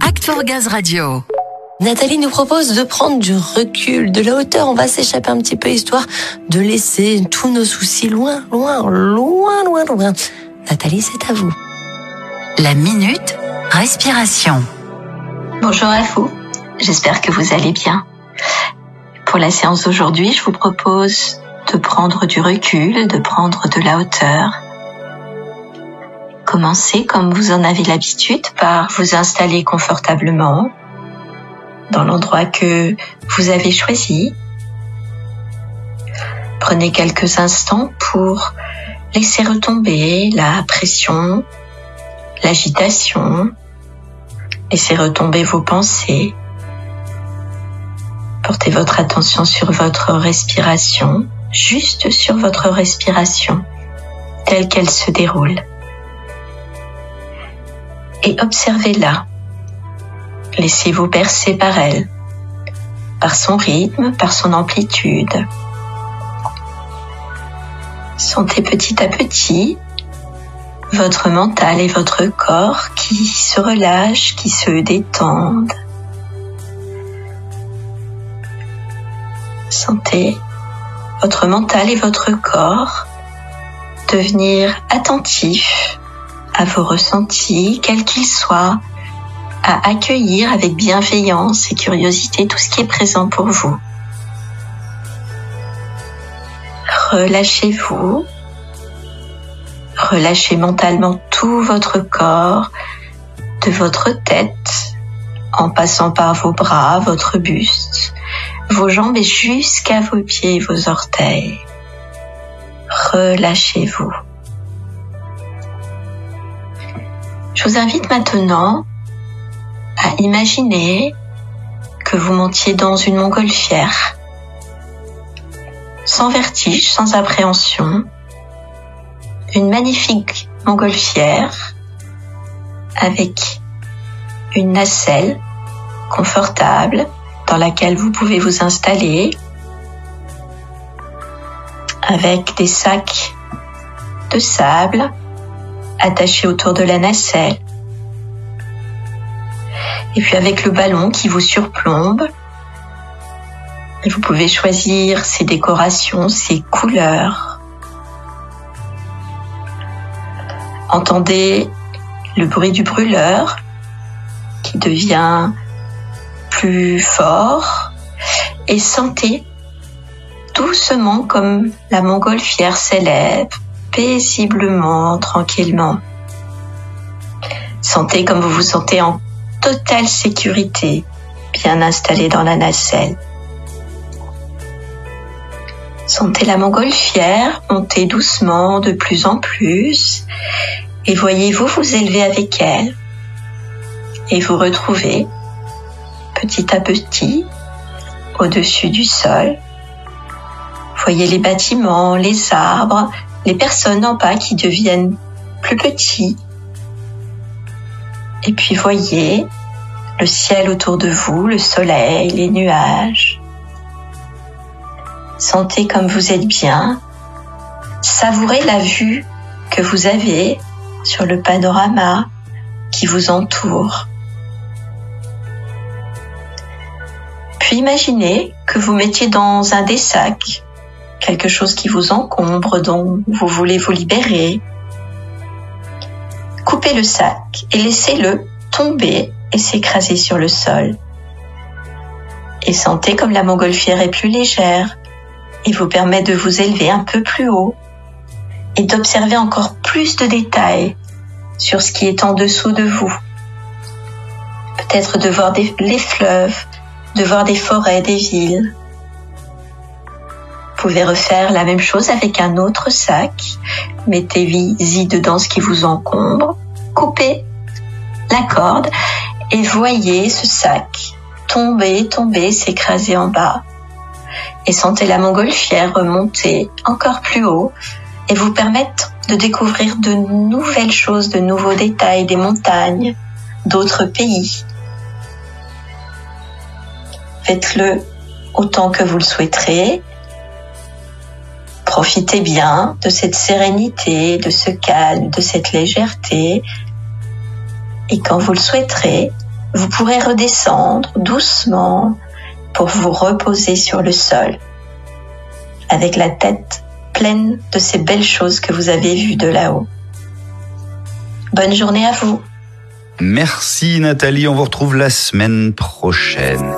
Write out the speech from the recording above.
Act for Gaz Radio. Nathalie nous propose de prendre du recul, de la hauteur. On va s'échapper un petit peu histoire de laisser tous nos soucis loin, loin, loin, loin, loin. Nathalie, c'est à vous. La minute respiration. Bonjour à vous. J'espère que vous allez bien. Pour la séance d'aujourd'hui, je vous propose de prendre du recul, de prendre de la hauteur. Commencez comme vous en avez l'habitude par vous installer confortablement dans l'endroit que vous avez choisi. Prenez quelques instants pour laisser retomber la pression, l'agitation, laissez retomber vos pensées. Portez votre attention sur votre respiration, juste sur votre respiration, telle qu'elle se déroule. Et observez-la Laissez-vous bercer par elle, par son rythme, par son amplitude. Sentez petit à petit votre mental et votre corps qui se relâchent, qui se détendent. Sentez votre mental et votre corps devenir attentifs à vos ressentis, quels qu'ils soient, à accueillir avec bienveillance et curiosité tout ce qui est présent pour vous. Relâchez-vous. Relâchez mentalement tout votre corps, de votre tête, en passant par vos bras, votre buste, vos jambes et jusqu'à vos pieds et vos orteils. Relâchez-vous. Je vous invite maintenant à imaginer que vous montiez dans une montgolfière, sans vertige, sans appréhension, une magnifique montgolfière avec une nacelle confortable dans laquelle vous pouvez vous installer avec des sacs de sable attachés autour de la nacelle et puis avec le ballon qui vous surplombe. vous pouvez choisir ses décorations, ses couleurs. Entendez le bruit du brûleur qui devient plus fort et sentez doucement comme la montgolfière s'élève paisiblement, tranquillement. Sentez comme vous vous sentez en totale sécurité, bien installé dans la nacelle. Sentez la montgolfière monter doucement de plus en plus et voyez-vous vous élever avec elle et vous retrouver petit à petit au-dessus du sol. Voyez les bâtiments, les arbres, les personnes en bas qui deviennent plus petits et puis voyez le ciel autour de vous, le soleil, les nuages. Sentez comme vous êtes bien. Savourez la vue que vous avez sur le panorama qui vous entoure. Puis imaginez que vous mettiez dans un des sacs quelque chose qui vous encombre, dont vous voulez vous libérer, coupez le sac et laissez-le tomber et s'écraser sur le sol. Et sentez comme la montgolfière est plus légère et vous permet de vous élever un peu plus haut et d'observer encore plus de détails sur ce qui est en dessous de vous. Peut-être de voir les fleuves, de voir des forêts, des villes. Pouvez refaire la même chose avec un autre sac. Mettez-y dedans ce qui vous encombre. Coupez la corde et voyez ce sac tomber, tomber, s'écraser en bas. Et sentez la montgolfière remonter encore plus haut et vous permettre de découvrir de nouvelles choses, de nouveaux détails, des montagnes, d'autres pays. Faites-le autant que vous le souhaiterez. Profitez bien de cette sérénité, de ce calme, de cette légèreté Et quand vous le souhaiterez, vous pourrez redescendre doucement pour vous reposer sur le sol avec la tête pleine de ces belles choses que vous avez vues de là-haut. Bonne journée à vous. Merci Nathalie, on vous retrouve la semaine prochaine.